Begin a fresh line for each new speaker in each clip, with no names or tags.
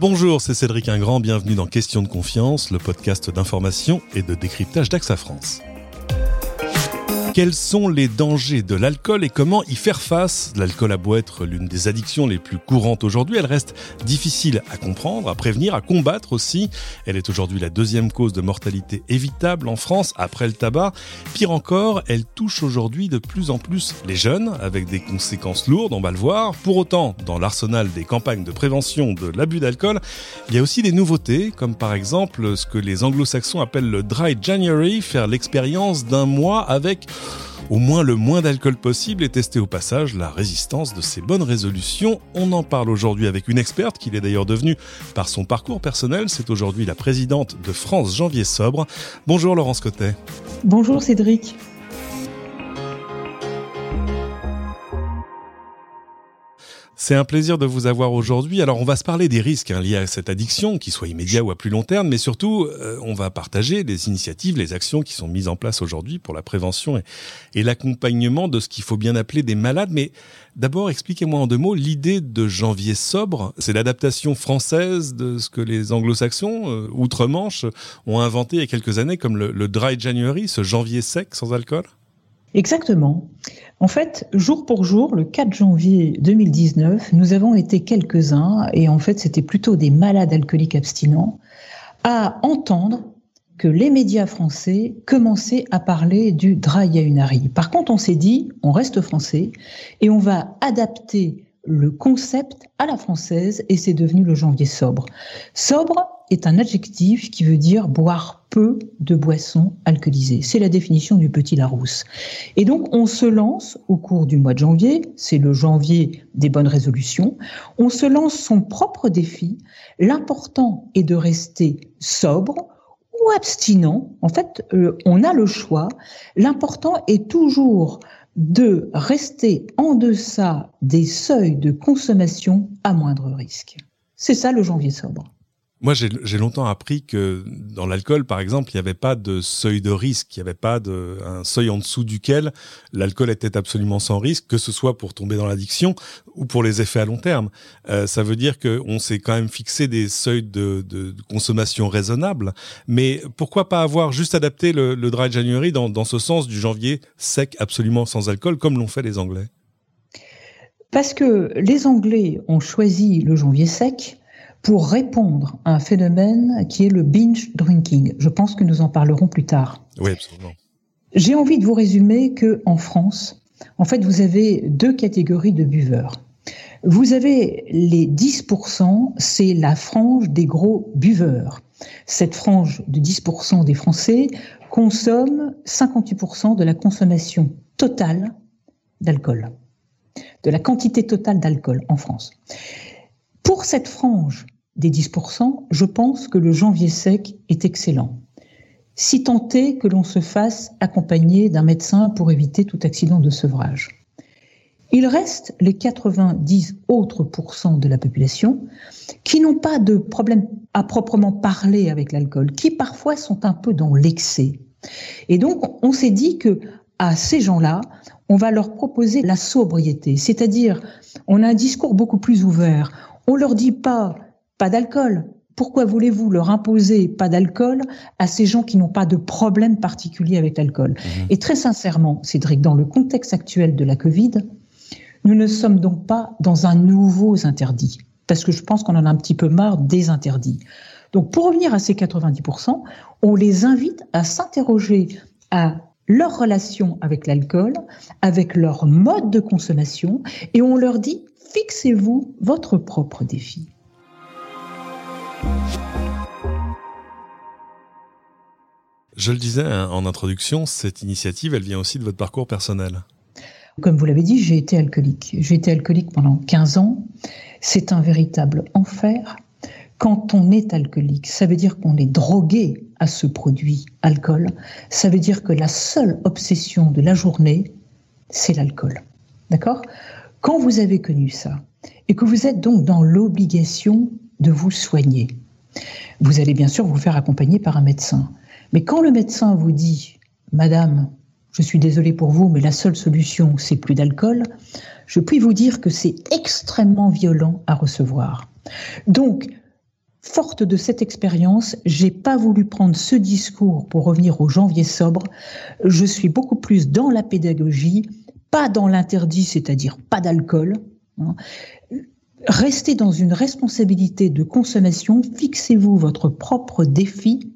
Bonjour, c'est Cédric Ingrand, bienvenue dans Question de confiance, le podcast d'information et de décryptage d'AXA France. Quels sont les dangers de l'alcool et comment y faire face? L'alcool a beau être l'une des addictions les plus courantes aujourd'hui, elle reste difficile à comprendre, à prévenir, à combattre aussi. Elle est aujourd'hui la deuxième cause de mortalité évitable en France après le tabac. Pire encore, elle touche aujourd'hui de plus en plus les jeunes avec des conséquences lourdes, on va le voir. Pour autant, dans l'arsenal des campagnes de prévention de l'abus d'alcool, il y a aussi des nouveautés comme par exemple ce que les anglo-saxons appellent le dry January, faire l'expérience d'un mois avec au moins le moins d'alcool possible et tester au passage la résistance de ces bonnes résolutions. On en parle aujourd'hui avec une experte qu'il est d'ailleurs devenue par son parcours personnel. C'est aujourd'hui la présidente de France Janvier Sobre. Bonjour Laurence Cotet.
Bonjour Cédric.
C'est un plaisir de vous avoir aujourd'hui. Alors, on va se parler des risques hein, liés à cette addiction, qu'ils soient immédiats ou à plus long terme, mais surtout, euh, on va partager les initiatives, les actions qui sont mises en place aujourd'hui pour la prévention et, l'accompagnement de ce qu'il faut bien appeler des malades. Mais d'abord, expliquez-moi en deux mots l'idée de janvier sobre. C'est l'adaptation française de ce que les anglo-saxons, euh, outre-Manche, ont inventé il y a quelques années comme le dry January, ce janvier sec sans alcool?
Exactement. En fait, jour pour jour, le 4 janvier 2019, nous avons été quelques-uns, et en fait c'était plutôt des malades alcooliques abstinents, à entendre que les médias français commençaient à parler du dry January. Par contre, on s'est dit, on reste français, et on va adapter le concept à la française, et c'est devenu le janvier sobre. Sobre, est un adjectif qui veut dire boire peu de boissons alcoolisées. C'est la définition du petit Larousse. Et donc, on se lance au cours du mois de janvier, c'est le janvier des bonnes résolutions, on se lance son propre défi. L'important est de rester sobre ou abstinent. En fait, euh, on a le choix. L'important est toujours de rester en deçà des seuils de consommation à moindre risque. C'est ça le janvier sobre.
Moi, j'ai longtemps appris que dans l'alcool, par exemple, il n'y avait pas de seuil de risque, il n'y avait pas de, un seuil en dessous duquel l'alcool était absolument sans risque, que ce soit pour tomber dans l'addiction ou pour les effets à long terme. Euh, ça veut dire qu'on s'est quand même fixé des seuils de, de, consommation raisonnables. Mais pourquoi pas avoir juste adapté le, le dry January dans, dans ce sens du janvier sec, absolument sans alcool, comme l'ont fait les Anglais?
Parce que les Anglais ont choisi le janvier sec pour répondre à un phénomène qui est le binge drinking. Je pense que nous en parlerons plus tard.
Oui, absolument.
J'ai envie de vous résumer que en France, en fait, vous avez deux catégories de buveurs. Vous avez les 10%, c'est la frange des gros buveurs. Cette frange de 10% des Français consomme 58% de la consommation totale d'alcool, de la quantité totale d'alcool en France. Pour cette frange des 10%, je pense que le janvier sec est excellent. Si tant que l'on se fasse accompagner d'un médecin pour éviter tout accident de sevrage. Il reste les 90 autres pourcents de la population qui n'ont pas de problème à proprement parler avec l'alcool, qui parfois sont un peu dans l'excès. Et donc, on s'est dit que à ces gens-là, on va leur proposer la sobriété, c'est-à-dire on a un discours beaucoup plus ouvert, on leur dit pas pas d'alcool. Pourquoi voulez-vous leur imposer pas d'alcool à ces gens qui n'ont pas de problème particulier avec l'alcool? Mhm. Et très sincèrement, Cédric, dans le contexte actuel de la Covid, nous ne sommes donc pas dans un nouveau interdit, parce que je pense qu'on en a un petit peu marre des interdits. Donc pour revenir à ces 90%, on les invite à s'interroger à leur relation avec l'alcool, avec leur mode de consommation, et on leur dit fixez-vous votre propre défi.
Je le disais hein, en introduction, cette initiative, elle vient aussi de votre parcours personnel.
Comme vous l'avez dit, j'ai été alcoolique. J'ai été alcoolique pendant 15 ans. C'est un véritable enfer. Quand on est alcoolique, ça veut dire qu'on est drogué à ce produit alcool. Ça veut dire que la seule obsession de la journée, c'est l'alcool. D'accord? Quand vous avez connu ça et que vous êtes donc dans l'obligation de vous soigner, vous allez bien sûr vous faire accompagner par un médecin. Mais quand le médecin vous dit, Madame, je suis désolé pour vous, mais la seule solution, c'est plus d'alcool, je puis vous dire que c'est extrêmement violent à recevoir. Donc, forte de cette expérience, j'ai pas voulu prendre ce discours pour revenir au janvier sobre. Je suis beaucoup plus dans la pédagogie, pas dans l'interdit, c'est-à-dire pas d'alcool. Hein. Restez dans une responsabilité de consommation, fixez-vous votre propre défi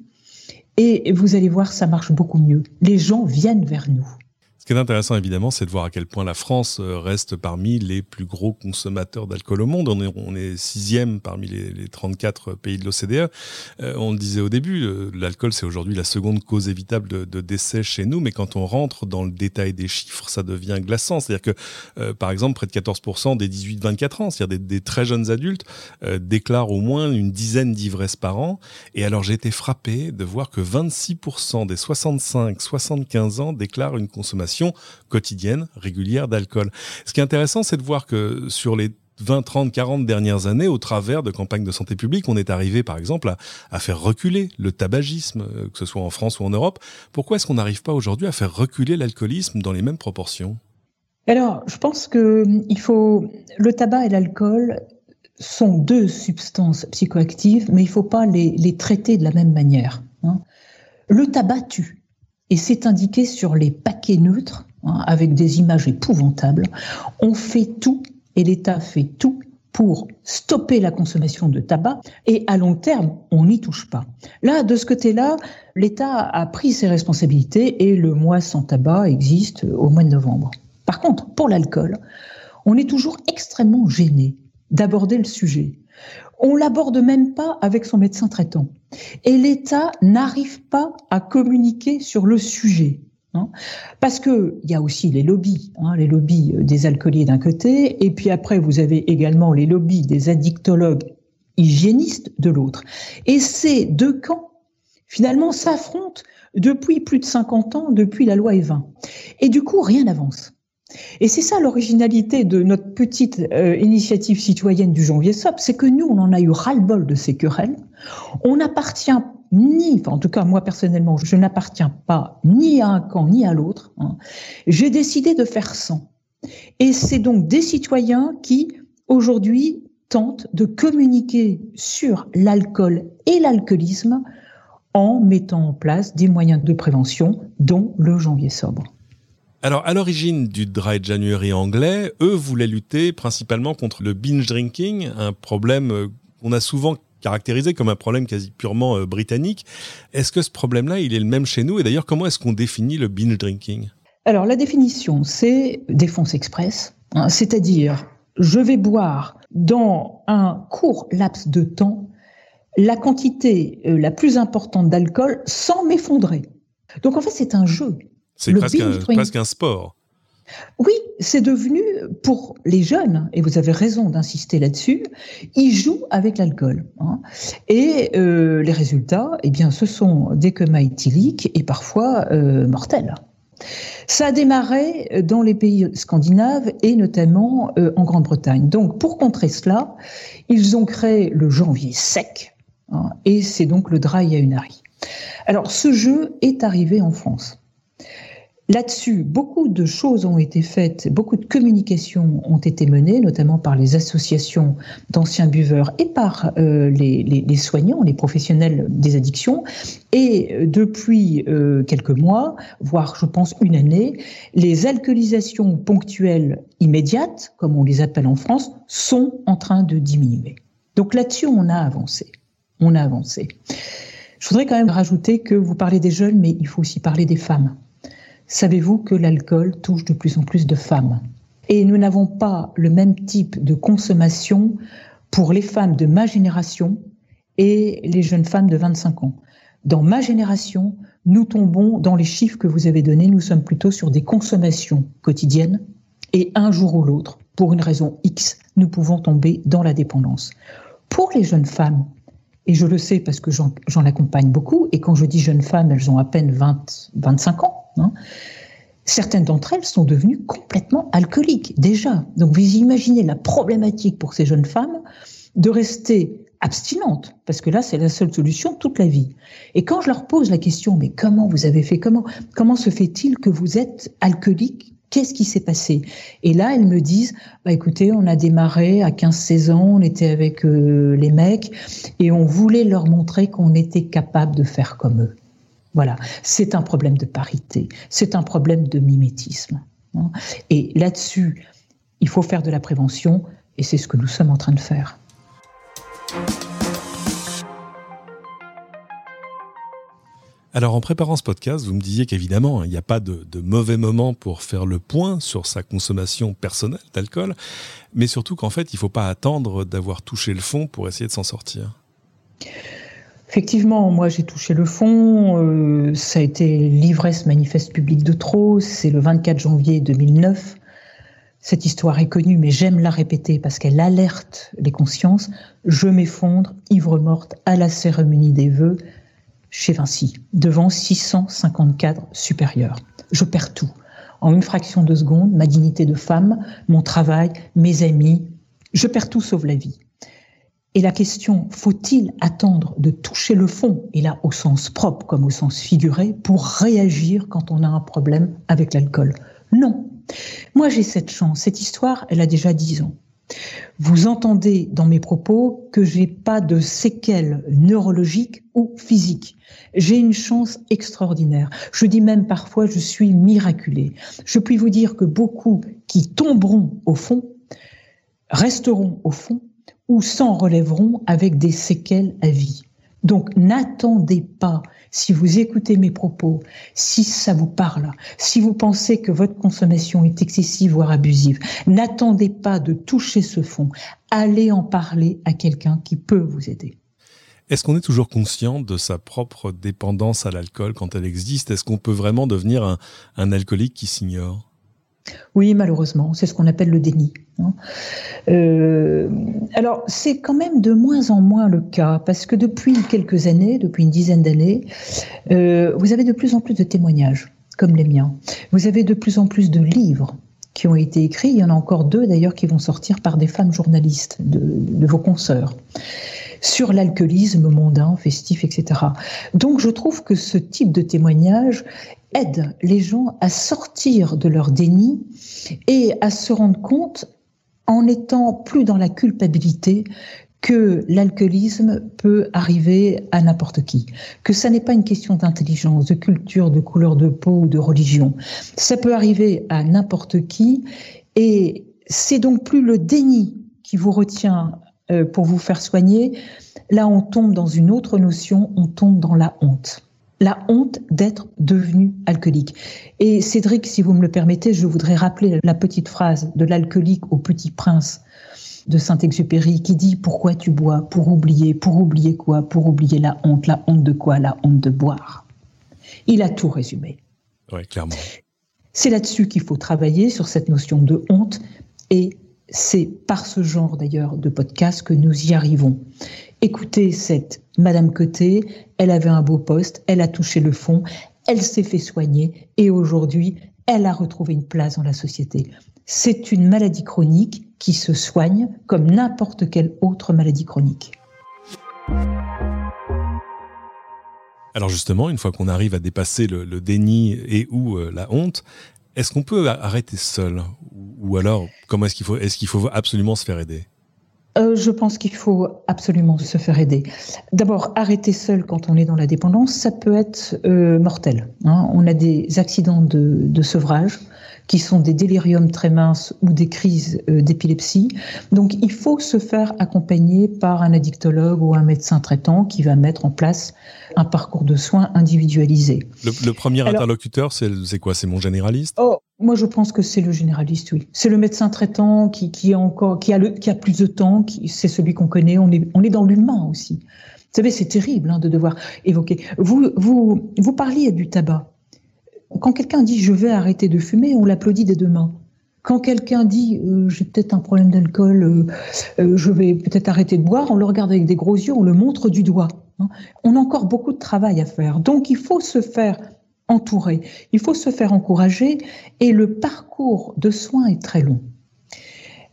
et vous allez voir, ça marche beaucoup mieux. Les gens viennent vers nous.
Ce qui est intéressant, évidemment, c'est de voir à quel point la France euh, reste parmi les plus gros consommateurs d'alcool au monde. On est, sixième parmi les, les 34 pays de l'OCDE. Euh, on le disait au début, euh, l'alcool, c'est aujourd'hui la seconde cause évitable de, de, décès chez nous. Mais quand on rentre dans le détail des chiffres, ça devient glaçant. C'est-à-dire que, par exemple, près de 14% des 18-24 ans, c'est-à-dire des, des, très jeunes adultes, déclarent au moins une dizaine d'ivresses par an. Et alors, j'ai été frappé de voir que 26% des 65-75 ans déclarent une consommation quotidienne, régulière d'alcool. Ce qui est intéressant, c'est de voir que sur les 20, 30, 40 dernières années, au travers de campagnes de santé publique, on est arrivé, par exemple, à, faire reculer le tabagisme, euh, que ce soit en France ou en Europe. Pourquoi est-ce qu'on n'arrive pas aujourd'hui à faire reculer l'alcoolisme dans les mêmes proportions?
Alors, je pense que il faut le tabac et l'alcool sont deux substances psychoactives, mais il ne faut pas les, traiter de la même manière. Hein. Le tabac tue et c'est indiqué sur les paquets neutres, hein, avec des images épouvantables. On fait tout, et l'État fait tout pour stopper la consommation de tabac et à long terme, on n'y touche pas. Là, de ce côté-là, l'État a pris ses responsabilités et le mois sans tabac existe au mois de novembre. Par contre, pour l'alcool, on est toujours extrêmement gêné d'aborder le sujet. On l'aborde même pas avec son médecin traitant. Et l'État n'arrive pas à communiquer sur le sujet. Hein. Parce que il y a aussi les lobbies, hein, les lobbies euh, des alcooliers d'un côté, et puis après vous avez également les lobbies des addictologues hygiénistes de l'autre. Et ces deux camps, finalement, s'affrontent depuis plus de 50 ans, depuis la loi Evin. Et du coup, rien n'avance. Et c'est ça l'originalité de notre petite euh, initiative citoyenne du janvier SOP, c'est que nous, on en a eu ras-le-bol de ces querelles. On n'appartient ni, enfin, en tout cas moi personnellement, je n'appartiens pas ni à un camp ni à l'autre. Hein. J'ai décidé de faire sans. Et c'est donc des citoyens qui, aujourd'hui, tentent de communiquer sur l'alcool et l'alcoolisme en mettant en place des moyens de prévention, dont le janvier sobre.
Alors, à l'origine du Dry January anglais, eux voulaient lutter principalement contre le binge drinking, un problème euh, qu'on a souvent caractérisé comme un problème quasi purement euh, britannique. Est-ce que ce problème-là, il est le même chez nous? Et d'ailleurs, comment est-ce qu'on définit le binge drinking?
Alors, la définition, c'est défense express, hein, c'est-à-dire je vais boire dans un court laps de temps la quantité euh, la plus importante d'alcool sans m'effondrer. Donc en fait, c'est un jeu.
C'est presque, un sport.
Oui, c'est devenu, pour les jeunes, et vous avez raison d'insister là-dessus, ils jouent avec l'alcool. Hein. Et euh, les résultats, eh bien, ce sont des comas éthyliques et parfois euh, mortels. Ça a démarré dans les pays scandinaves et notamment euh, en Grande-Bretagne. Donc, pour contrer cela, ils ont créé le janvier sec, hein, et c'est donc le dry January. Alors, ce jeu est arrivé en France. Là-dessus, beaucoup de choses ont été faites, beaucoup de communications ont été menées, notamment par les associations d'anciens buveurs et par euh, les, soignants, les professionnels des addictions. Et euh, depuis euh, quelques mois, voire je pense une année, les alcoolisations ponctuelles immédiates, comme on les appelle en France, sont en train de diminuer. Donc là-dessus, on a avancé. On a avancé. Je voudrais quand même rajouter que vous parlez des jeunes, mais il faut aussi parler des femmes. Savez-vous que l'alcool touche de plus en plus de femmes? Et nous n'avons pas le même type de consommation pour les femmes de ma génération et les jeunes femmes de 25 ans. Dans ma génération, nous tombons dans les chiffres que vous avez donnés, nous sommes plutôt sur des consommations quotidiennes et un jour ou l'autre, pour une raison X, nous pouvons tomber dans la dépendance. Pour les jeunes femmes, et je le sais parce que j'en accompagne beaucoup, et quand je dis jeunes femmes, elles ont à peine 20, 25 ans, Hein. Certaines d'entre elles sont devenues complètement alcooliques déjà. Donc vous imaginez la problématique pour ces jeunes femmes de rester abstinentes, parce que là c'est la seule solution toute la vie. Et quand je leur pose la question, mais comment vous avez fait, comment, comment se fait-il que vous êtes alcoolique? Qu'est-ce qui s'est passé? Et là, elles me disent, bah écoutez, on a démarré à 15-16 ans, on était avec euh, les mecs et on voulait leur montrer qu'on était capable de faire comme eux. Voilà, c'est un problème de parité, c'est un problème de mimétisme. Hein. Et là-dessus, il faut faire de la prévention et c'est ce que nous sommes en train de faire.
Alors en préparant ce podcast, vous me disiez qu'évidemment, il n'y a pas de, mauvais moment pour faire le point sur sa consommation personnelle d'alcool, mais surtout qu'en fait, il ne faut pas attendre d'avoir touché le fond pour essayer de s'en sortir.
Effectivement, moi j'ai touché le fond, euh, ça a été l'ivresse manifeste publique de trop, c'est le 24 janvier 2009. Cette histoire est connue, mais j'aime la répéter parce qu'elle alerte les consciences. Je m'effondre, ivre morte, à la cérémonie des vœux, chez Vinci, devant 650 cadres supérieurs. Je perds tout. En une fraction de seconde, ma dignité de femme, mon travail, mes amis, je perds tout sauf la vie. Et la question, faut-il attendre de toucher le fond, et là au sens propre comme au sens figuré, pour réagir quand on a un problème avec l'alcool Non. Moi j'ai cette chance, cette histoire, elle a déjà dix ans. Vous entendez dans mes propos que j'ai pas de séquelles neurologiques ou physiques. J'ai une chance extraordinaire. Je dis même parfois je suis miraculée. Je puis vous dire que beaucoup qui tomberont au fond resteront au fond ou s'en relèveront avec des séquelles à vie. Donc n'attendez pas, si vous écoutez mes propos, si ça vous parle, si vous pensez que votre consommation est excessive voire abusive, n'attendez pas de toucher ce fond. Allez en parler à quelqu'un qui peut vous aider.
Est-ce qu'on est toujours conscient de sa propre dépendance à l'alcool quand elle existe? Est-ce qu'on peut vraiment devenir un, un alcoolique qui s'ignore?
Oui, malheureusement, c'est ce qu'on appelle le déni. Hein. Euh, alors, c'est quand même de moins en moins le cas, parce que depuis quelques années, depuis une dizaine d'années, euh, vous avez de plus en plus de témoignages, comme les miens. Vous avez de plus en plus de livres qui ont été écrits. Il y en a encore deux, d'ailleurs, qui vont sortir par des femmes journalistes de, vos consoeurs sur l'alcoolisme mondain, festif, etc. Donc je trouve que ce type de témoignage aide les gens à sortir de leur déni et à se rendre compte, en étant plus dans la culpabilité, que l'alcoolisme peut arriver à n'importe qui, que ça n'est pas une question d'intelligence, de culture, de couleur de peau ou de religion. Ça peut arriver à n'importe qui et c'est donc plus le déni qui vous retient euh, pour vous faire soigner. Là, on tombe dans une autre notion, on tombe dans la honte la honte d'être devenu alcoolique. Et Cédric, si vous me le permettez, je voudrais rappeler la petite phrase de l'alcoolique au petit prince de Saint-Exupéry qui dit Pourquoi tu bois? Pour oublier. Pour oublier quoi? Pour oublier la honte. La honte de quoi? La honte de boire. Il a tout résumé.
Oui, clairement.
C'est là-dessus qu'il faut travailler, sur cette notion de honte. Et c'est par ce genre d'ailleurs de podcast que nous y arrivons. Écoutez cette Madame Côté, elle avait un beau poste, elle a touché le fond, elle s'est fait soigner et aujourd'hui, elle a retrouvé une place dans la société. C'est une maladie chronique qui se soigne comme n'importe quelle autre maladie chronique.
Alors justement, une fois qu'on arrive à dépasser le, déni et ou euh, la honte, est-ce qu'on peut arrêter seul? Ou alors, comment est-ce qu'il faut, est-ce qu'il faut absolument se faire aider?
Euh, je pense qu'il faut absolument se faire aider. D'abord, arrêter seul quand on est dans la dépendance, ça peut être euh, mortel. Hein. On a des accidents de, de sevrage qui sont des déliriums très minces ou des crises euh, d'épilepsie. Donc il faut se faire accompagner par un addictologue ou un médecin traitant qui va mettre en place un parcours de soins individualisé.
Le, premier interlocuteur, c'est quoi? C'est mon généraliste?
Oh, Moi, je pense que c'est le généraliste, oui. C'est le médecin traitant qui, qui, encore, qui, a, le, qui a plus de temps, c'est celui qu'on connaît. On est, on est dans l'humain aussi. Vous savez, c'est terrible hein, de devoir évoquer. Vous, vous, vous parliez du tabac. Quand quelqu'un dit je vais arrêter de fumer, on l'applaudit des deux mains. Quand quelqu'un dit euh, j'ai peut-être un problème d'alcool, euh, euh, je vais peut-être arrêter de boire, on le regarde avec des gros yeux, on le montre du doigt. Hein. On a encore beaucoup de travail à faire. Donc il faut se faire entourer, il faut se faire encourager et le parcours de soins est très long.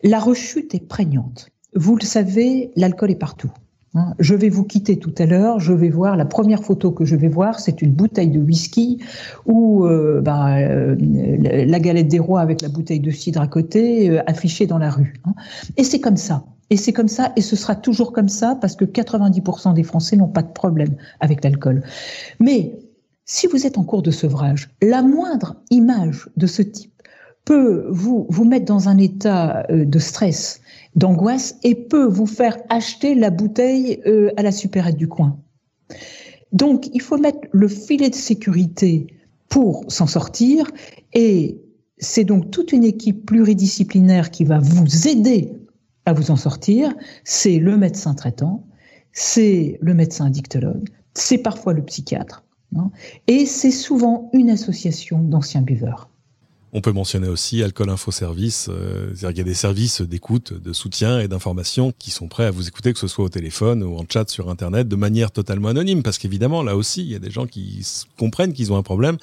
La rechute est prégnante. Vous le savez, l'alcool est partout. Hein, je vais vous quitter tout à l'heure. Je vais voir la première photo que je vais voir, c'est une bouteille de whisky ou euh, bah, euh, la galette des rois avec la bouteille de cidre à côté euh, affichée dans la rue. Hein. Et c'est comme ça. Et c'est comme ça, et ce sera toujours comme ça, parce que 90% des Français n'ont pas de problème avec l'alcool. Mais si vous êtes en cours de sevrage, la moindre image de ce type peut vous, vous mettre dans un état de stress d'angoisse et peut vous faire acheter la bouteille euh, à la supérette du coin. Donc, il faut mettre le filet de sécurité pour s'en sortir et c'est donc toute une équipe pluridisciplinaire qui va vous aider à vous en sortir. C'est le médecin traitant, c'est le médecin addictologue, c'est parfois le psychiatre, hein, et c'est souvent une association d'anciens buveurs.
On peut mentionner aussi Alcool Info Service, euh, c'est-à-dire qu'il y a des services d'écoute, de soutien et d'information qui sont prêts à vous écouter, que ce soit au téléphone ou en chat sur Internet, de manière totalement anonyme, parce qu'évidemment, là aussi, il y a des gens qui comprennent qu'ils ont un problème,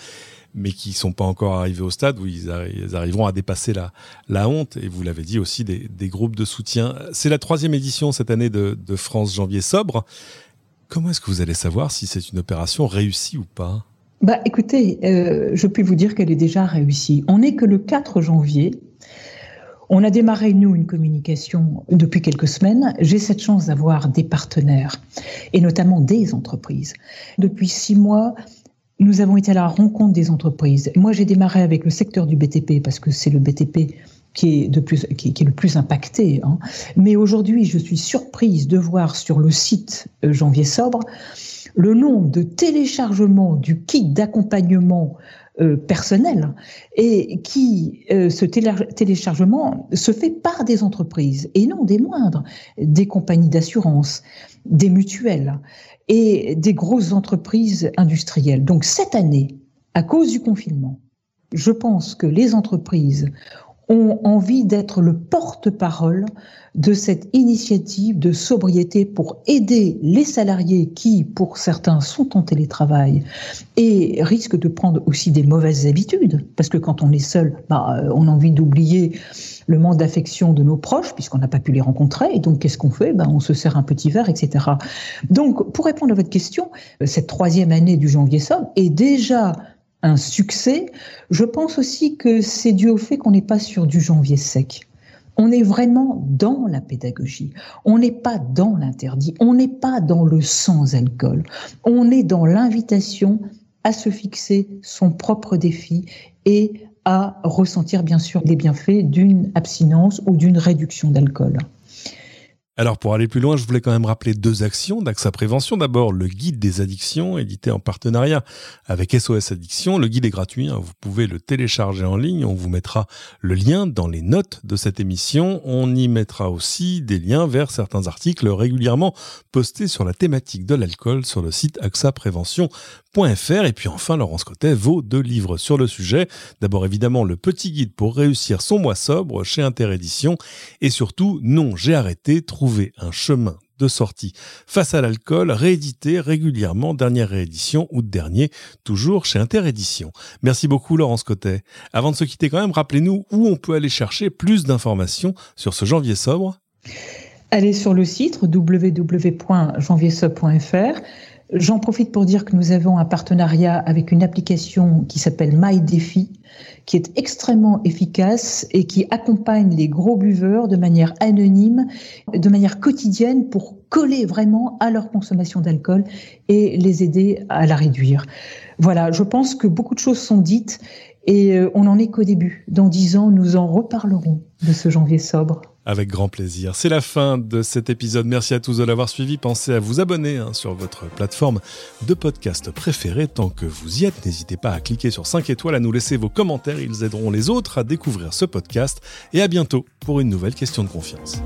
mais qui sont pas encore arrivés au stade où ils, arriveront à dépasser la, la honte. Et vous l'avez dit aussi, des, groupes de soutien. C'est la troisième édition cette année de France Janvier Sobre. Comment est-ce que vous allez savoir si c'est une opération réussie ou pas?
Bah, écoutez, euh, je puis vous dire qu'elle est déjà réussie. On n'est que le 4 janvier. On a démarré, nous, une communication depuis quelques semaines. J'ai cette chance d'avoir des partenaires, et notamment des entreprises. Depuis six mois, nous avons été à la rencontre des entreprises. Moi, j'ai démarré avec le secteur du BTP, parce que c'est le BTP qui est, de plus, qui, est le plus impacté. Hein. Mais aujourd'hui, je suis surprise de voir sur le site euh, Janvier Sobre le nombre de téléchargements du kit d'accompagnement euh, personnel et qui euh, ce téléchargement se fait par des entreprises et non des moindres, des compagnies d'assurance, des mutuelles et des grosses entreprises industrielles. Donc cette année, à cause du confinement, je pense que les entreprises ont envie d'être le porte-parole de cette initiative de sobriété pour aider les salariés qui, pour certains, sont en télétravail et risquent de prendre aussi des mauvaises habitudes, parce que quand on est seul, bah, on a envie d'oublier le manque d'affection de nos proches, puisqu'on n'a pas pu les rencontrer, et donc qu'est-ce qu'on fait? Bah, On se sert un petit verre, etc. Donc, pour répondre à votre question, cette troisième année du janvier somme est déjà succès. Je pense aussi que c'est dû au fait qu'on n'est pas sur du janvier sec. On est vraiment dans la pédagogie. On n'est pas dans l'interdit. On n'est pas dans le sans alcool. On est dans l'invitation à se fixer son propre défi et à ressentir bien sûr les bienfaits d'une abstinence ou d'une réduction d'alcool.
Alors pour aller plus loin, je voulais quand même rappeler deux actions d'AXA Prévention. D'abord, le guide des addictions, édité en partenariat avec SOS Addiction. Le guide est gratuit, hein. vous pouvez le télécharger en ligne. On vous mettra le lien dans les notes de cette émission. On y mettra aussi des liens vers certains articles régulièrement postés sur la thématique de l'alcool sur le site AXA Prévention et puis enfin, Laurence Cotet vaut deux livres sur le sujet. D'abord évidemment le petit guide pour réussir son mois sobre chez Interédition et surtout Non, j'ai arrêté, trouver un chemin de sortie face à l'alcool, réédité régulièrement, dernière réédition, août dernier, toujours chez Interédition. Merci beaucoup Laurence Cotet. Avant de se quitter quand même, rappelez-nous où on peut aller chercher plus d'informations sur ce janvier sobre.
Allez sur le site www.janviersobre.fr. J'en profite pour dire que nous avons un partenariat avec une application qui s'appelle MyDefi, qui est extrêmement efficace et qui accompagne les gros buveurs de manière anonyme, de manière quotidienne pour coller vraiment à leur consommation d'alcool et les aider à la réduire. Voilà, je pense que beaucoup de choses sont dites et euh, on n'en est qu'au début. Dans dix ans, nous en reparlerons de ce janvier sobre.
Avec grand plaisir. C'est la fin de cet épisode. Merci à tous de l'avoir suivi. Pensez à vous abonner hein, sur votre plateforme de podcast préférée. Tant que vous y êtes, n'hésitez pas à cliquer sur 5 étoiles, à nous laisser vos commentaires. Ils aideront les autres à découvrir ce podcast. Et à bientôt pour une nouvelle question de confiance.